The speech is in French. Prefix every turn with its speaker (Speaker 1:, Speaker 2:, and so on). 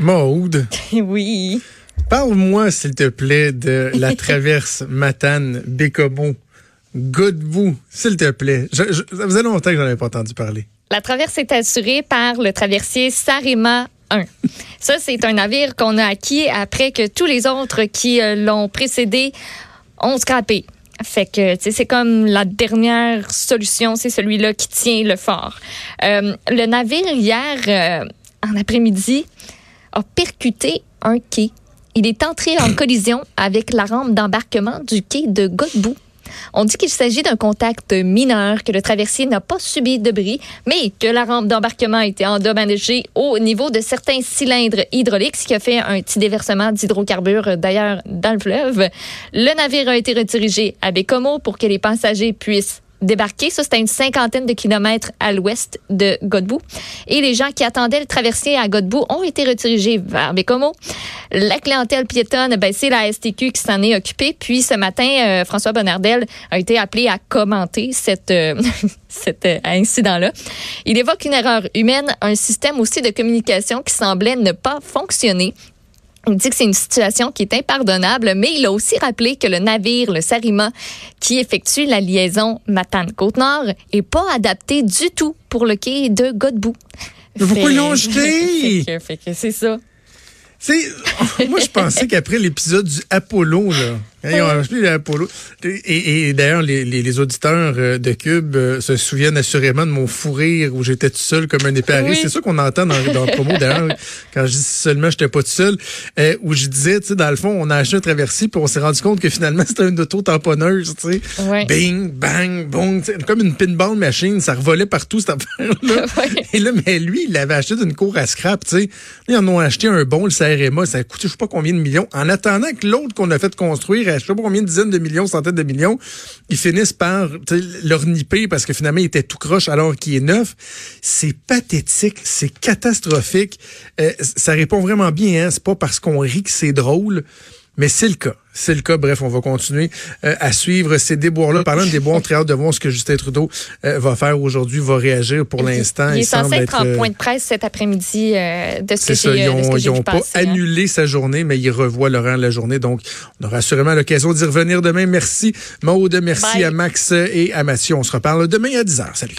Speaker 1: Maude,
Speaker 2: Oui.
Speaker 1: parle-moi, s'il te plaît, de la traverse Matane, Bécomo, Godbout, s'il te plaît. Je, je- ça faisait longtemps que j'en avais pas entendu parler.
Speaker 2: La traverse est assurée par le traversier Sarema 1. Ça, c'est un navire qu'on a acquis après que tous les autres qui euh, l'ont précédé ont scrappé. Fait que, tu sais, c'est comme la dernière solution, c'est celui-là qui tient le fort. Euh, le navire, hier, euh, en après-midi, a percuté un quai. Il est entré en collision avec la rampe d'embarquement du quai de Godbout. On dit qu'il s'agit d'un contact mineur, que le traversier n'a pas subi de bris, mais que la rampe d'embarquement a été endommagée au niveau de certains cylindres hydrauliques, ce qui a fait un petit déversement d'hydrocarbures d'ailleurs dans le fleuve. Le navire a été redirigé à Bécomo pour que les passagers puissent débarquer. Ça, c'était une cinquantaine de kilomètres à l'ouest de Godbout. Et les gens qui attendaient le traversier à Godbout ont été redirigés vers Bécomo. La clientèle piétonne, ben, c'est la STQ qui s'en est occupée. Puis ce matin, euh, François Bonnardel a été appelé à commenter euh, cet euh, incident-là. Il évoque une erreur humaine, un système aussi de communication qui semblait ne pas fonctionner. Il dit que c'est une situation qui est impardonnable, mais il a aussi rappelé que le navire, le Sarima, qui effectue la liaison Matane-Côte-Nord, est pas adapté du tout pour le quai de Godbout. Fait-
Speaker 1: ils l'ont jeté?
Speaker 2: fait que- fait que c'est ça.
Speaker 1: Moi, je pensais qu'après l'épisode du Apollo, là, hein. Et, et d'ailleurs, les, les, les auditeurs euh, de Cube euh, se souviennent assurément de mon fou rire où j'étais tout seul comme un éparé.
Speaker 2: Oui.
Speaker 1: C'est ça qu'on entend dans, dans le promo, d'ailleurs, quand je dis seulement j'étais pas tout seul, euh, où je disais, tu sais, dans le fond, on a acheté un traversier puis on s'est rendu compte que finalement, c'était une auto-tamponneuse, tu sais.
Speaker 2: Ouais.
Speaker 1: Bing, bang, sais, comme une pinball machine, ça revolait partout, cette affaire-là.
Speaker 2: Ouais.
Speaker 1: Et là, mais lui, il l'avait acheté d'une cour à scrap, tu sais. Là, ils en ont acheté un bon, le CRMA, ça a coûté je sais pas combien de millions. En attendant que l'autre qu'on a fait construire, à je sais pas combien de dizaines de millions, centaines de millions, ils finissent par leur nipper parce que finalement, il était tout croche alors qu'il est neuf. C'est pathétique, c'est catastrophique. Euh, ça répond vraiment bien, hein. C'est pas parce qu'on rit que c'est drôle. Mais c'est le cas. C'est le cas. Bref, on va continuer euh, à suivre ces déboires-là. Parlant de déboires, très hâte de voir ce que Justin Trudeau euh, va faire aujourd'hui, va réagir pour l'instant.
Speaker 2: Il, est
Speaker 1: semble
Speaker 2: censé être en
Speaker 1: euh,
Speaker 2: point de presse cet après-midi euh, de ce que
Speaker 1: ça, ils
Speaker 2: de ce
Speaker 1: ont,
Speaker 2: que
Speaker 1: ils
Speaker 2: j'ai
Speaker 1: ont
Speaker 2: vu
Speaker 1: pas
Speaker 2: hein.
Speaker 1: annulé sa journée, mais ils revoient Laurent la journée. Donc, on aura sûrement l'occasion d'y revenir demain. Merci, Maude. Merci
Speaker 2: Bye.
Speaker 1: à Max et à Mathieu. On se reparle demain à 10h. Salut.